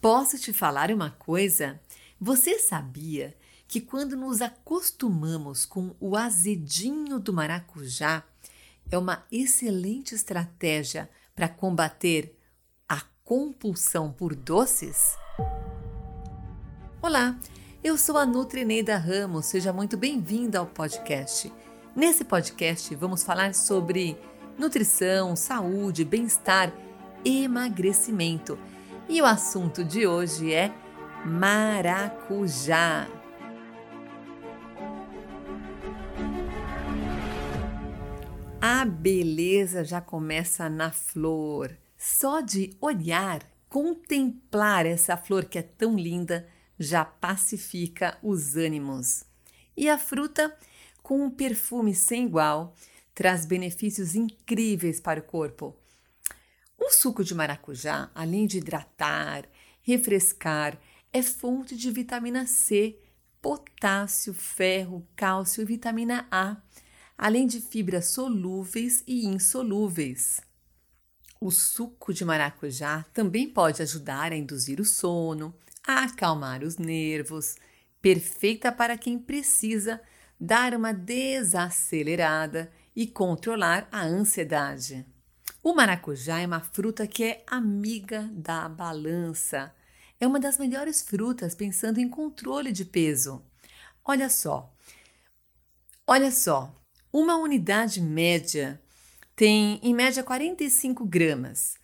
Posso te falar uma coisa? Você sabia que quando nos acostumamos com o azedinho do maracujá, é uma excelente estratégia para combater a compulsão por doces? Olá, eu sou a Nutrineida Ramos, seja muito bem-vinda ao podcast. Nesse podcast vamos falar sobre nutrição, saúde, bem-estar, emagrecimento. E o assunto de hoje é maracujá. A beleza já começa na flor. Só de olhar, contemplar essa flor que é tão linda, já pacifica os ânimos. E a fruta, com um perfume sem igual, traz benefícios incríveis para o corpo. O suco de maracujá, além de hidratar, refrescar, é fonte de vitamina C, potássio, ferro, cálcio e vitamina A além de fibras solúveis e insolúveis. O suco de maracujá também pode ajudar a induzir o sono, a acalmar os nervos, perfeita para quem precisa dar uma desacelerada e controlar a ansiedade. O maracujá é uma fruta que é amiga da balança. É uma das melhores frutas pensando em controle de peso. Olha só, olha só, uma unidade média tem, em média, 45 gramas.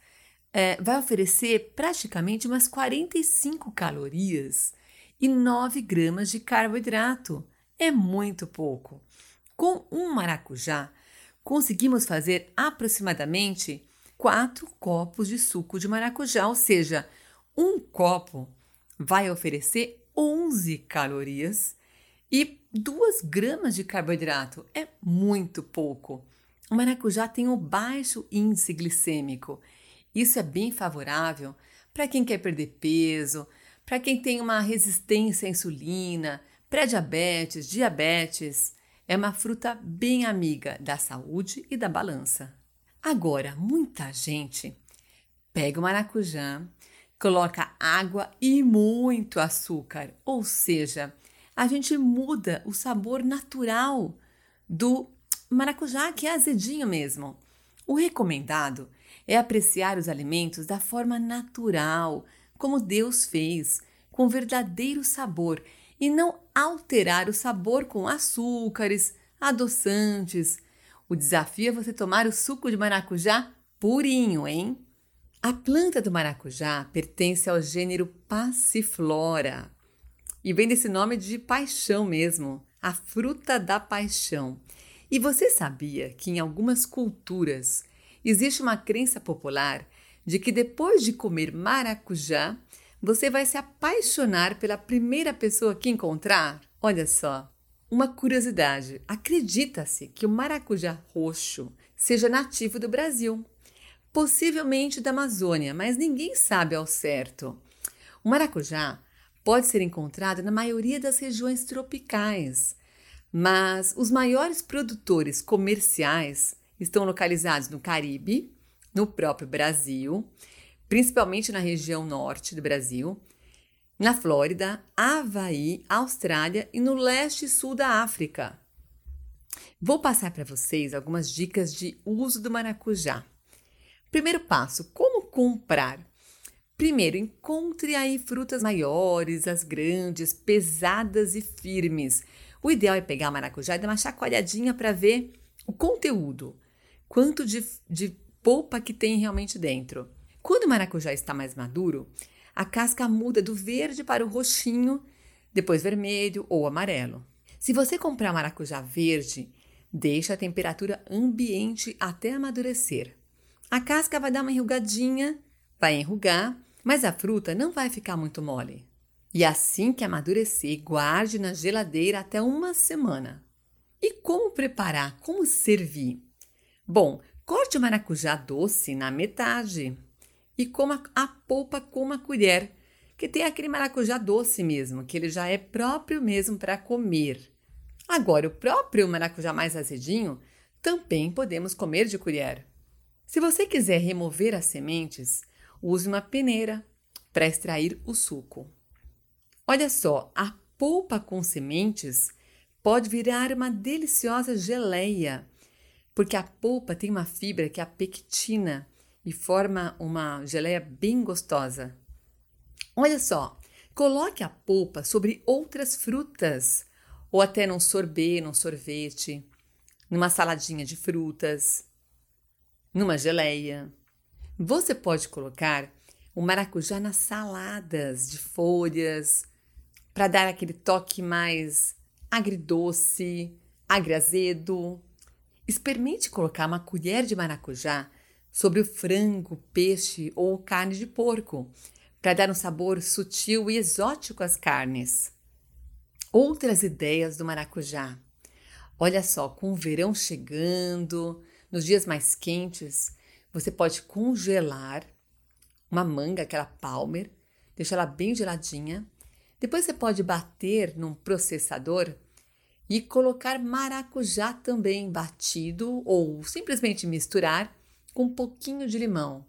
É, vai oferecer praticamente umas 45 calorias e 9 gramas de carboidrato. É muito pouco. Com um maracujá, conseguimos fazer aproximadamente 4 copos de suco de maracujá, ou seja, um copo vai oferecer 11 calorias e 2 gramas de carboidrato é muito pouco. O maracujá tem um baixo índice glicêmico. Isso é bem favorável para quem quer perder peso, para quem tem uma resistência à insulina, pré-diabetes, diabetes. É uma fruta bem amiga da saúde e da balança. Agora, muita gente pega o maracujá, coloca água e muito açúcar, ou seja, a gente muda o sabor natural do maracujá, que é azedinho mesmo. O recomendado é apreciar os alimentos da forma natural, como Deus fez, com verdadeiro sabor, e não alterar o sabor com açúcares, adoçantes. O desafio é você tomar o suco de maracujá purinho, hein? A planta do maracujá pertence ao gênero Passiflora. E vem desse nome de paixão mesmo, a fruta da paixão. E você sabia que em algumas culturas existe uma crença popular de que depois de comer maracujá, você vai se apaixonar pela primeira pessoa que encontrar? Olha só, uma curiosidade: acredita-se que o maracujá roxo seja nativo do Brasil, possivelmente da Amazônia, mas ninguém sabe ao certo. O maracujá pode ser encontrado na maioria das regiões tropicais, mas os maiores produtores comerciais estão localizados no Caribe, no próprio Brasil, principalmente na região norte do Brasil, na Flórida, Havaí, Austrália e no leste e sul da África. Vou passar para vocês algumas dicas de uso do maracujá. Primeiro passo: como comprar? Primeiro, encontre aí frutas maiores, as grandes, pesadas e firmes. O ideal é pegar maracujá e dar uma chacoalhadinha para ver o conteúdo, quanto de, de polpa que tem realmente dentro. Quando o maracujá está mais maduro, a casca muda do verde para o roxinho, depois vermelho ou amarelo. Se você comprar maracujá verde, deixe a temperatura ambiente até amadurecer. A casca vai dar uma enrugadinha, vai enrugar mas a fruta não vai ficar muito mole. E assim que amadurecer, guarde na geladeira até uma semana. E como preparar? Como servir? Bom, corte o maracujá doce na metade e coma a polpa com uma colher, que tem aquele maracujá doce mesmo, que ele já é próprio mesmo para comer. Agora, o próprio maracujá mais azedinho também podemos comer de colher. Se você quiser remover as sementes, Use uma peneira para extrair o suco. Olha só, a polpa com sementes pode virar uma deliciosa geleia, porque a polpa tem uma fibra que é a pectina e forma uma geleia bem gostosa. Olha só, coloque a polpa sobre outras frutas, ou até num sorbet, num sorvete, numa saladinha de frutas, numa geleia. Você pode colocar o maracujá nas saladas de folhas, para dar aquele toque mais agridoce, agrazedo. Experimente colocar uma colher de maracujá sobre o frango, peixe ou carne de porco, para dar um sabor sutil e exótico às carnes. Outras ideias do maracujá. Olha só, com o verão chegando, nos dias mais quentes, você pode congelar uma manga, aquela palmer, deixa ela bem geladinha. Depois você pode bater num processador e colocar maracujá também batido ou simplesmente misturar com um pouquinho de limão.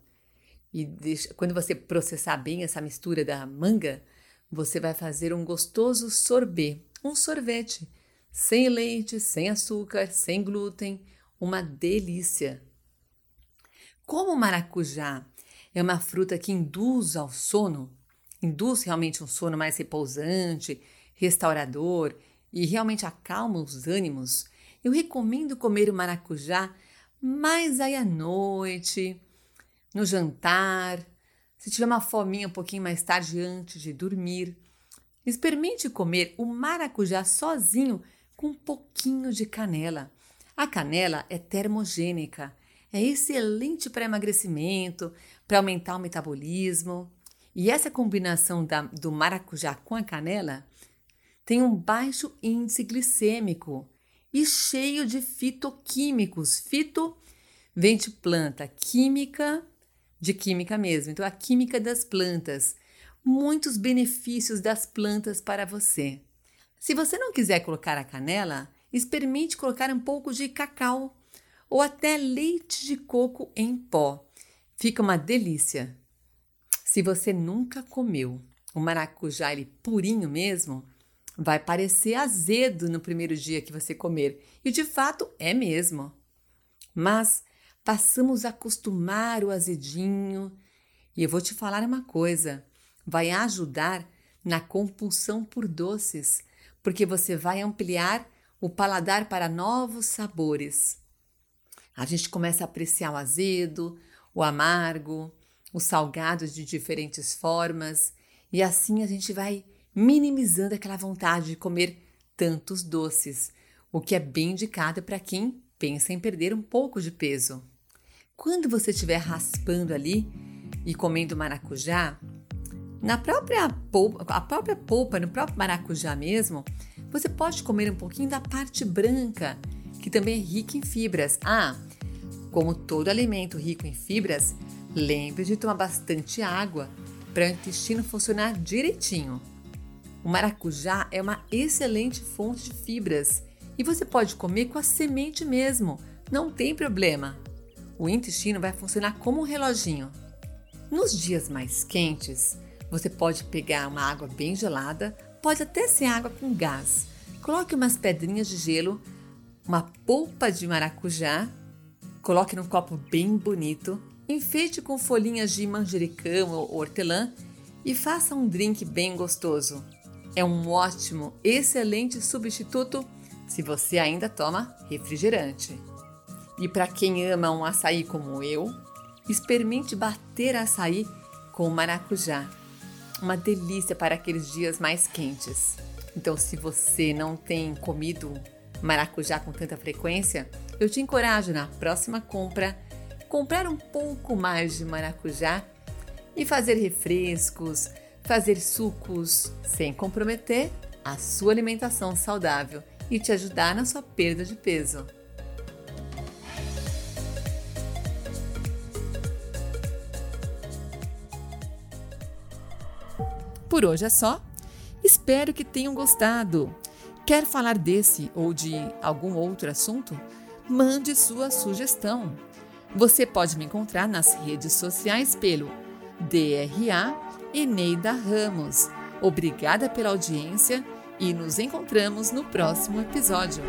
E deixa, quando você processar bem essa mistura da manga, você vai fazer um gostoso sorbet, um sorvete, sem leite, sem açúcar, sem glúten, uma delícia. Como o maracujá é uma fruta que induz ao sono, induz realmente um sono mais repousante, restaurador e realmente acalma os ânimos, eu recomendo comer o maracujá mais aí à noite, no jantar, se tiver uma fominha um pouquinho mais tarde antes de dormir. Experimente comer o maracujá sozinho com um pouquinho de canela. A canela é termogênica, é excelente para emagrecimento, para aumentar o metabolismo. E essa combinação da, do maracujá com a canela tem um baixo índice glicêmico e cheio de fitoquímicos. Fito vem de planta, química de química mesmo. Então, a química das plantas. Muitos benefícios das plantas para você. Se você não quiser colocar a canela, experimente colocar um pouco de cacau ou até leite de coco em pó. Fica uma delícia. Se você nunca comeu o maracujá ele purinho mesmo, vai parecer azedo no primeiro dia que você comer, e de fato é mesmo. Mas passamos a acostumar o azedinho, e eu vou te falar uma coisa: vai ajudar na compulsão por doces, porque você vai ampliar o paladar para novos sabores. A gente começa a apreciar o azedo, o amargo, os salgados de diferentes formas, e assim a gente vai minimizando aquela vontade de comer tantos doces, o que é bem indicado para quem pensa em perder um pouco de peso. Quando você estiver raspando ali e comendo maracujá, na própria polpa, a própria polpa, no próprio maracujá mesmo, você pode comer um pouquinho da parte branca, que também é rica em fibras. Ah, como todo alimento rico em fibras, lembre de tomar bastante água para o intestino funcionar direitinho. O maracujá é uma excelente fonte de fibras e você pode comer com a semente mesmo, não tem problema. O intestino vai funcionar como um reloginho. Nos dias mais quentes, você pode pegar uma água bem gelada, pode até ser água com gás. Coloque umas pedrinhas de gelo, uma polpa de maracujá Coloque num copo bem bonito, enfeite com folhinhas de manjericão ou hortelã e faça um drink bem gostoso. É um ótimo, excelente substituto se você ainda toma refrigerante. E para quem ama um açaí como eu, experimente bater açaí com maracujá. Uma delícia para aqueles dias mais quentes. Então, se você não tem comido maracujá com tanta frequência, eu te encorajo na próxima compra comprar um pouco mais de maracujá e fazer refrescos, fazer sucos sem comprometer a sua alimentação saudável e te ajudar na sua perda de peso. Por hoje é só. Espero que tenham gostado. Quer falar desse ou de algum outro assunto? Mande sua sugestão. Você pode me encontrar nas redes sociais pelo DRA Eneida Ramos. Obrigada pela audiência e nos encontramos no próximo episódio.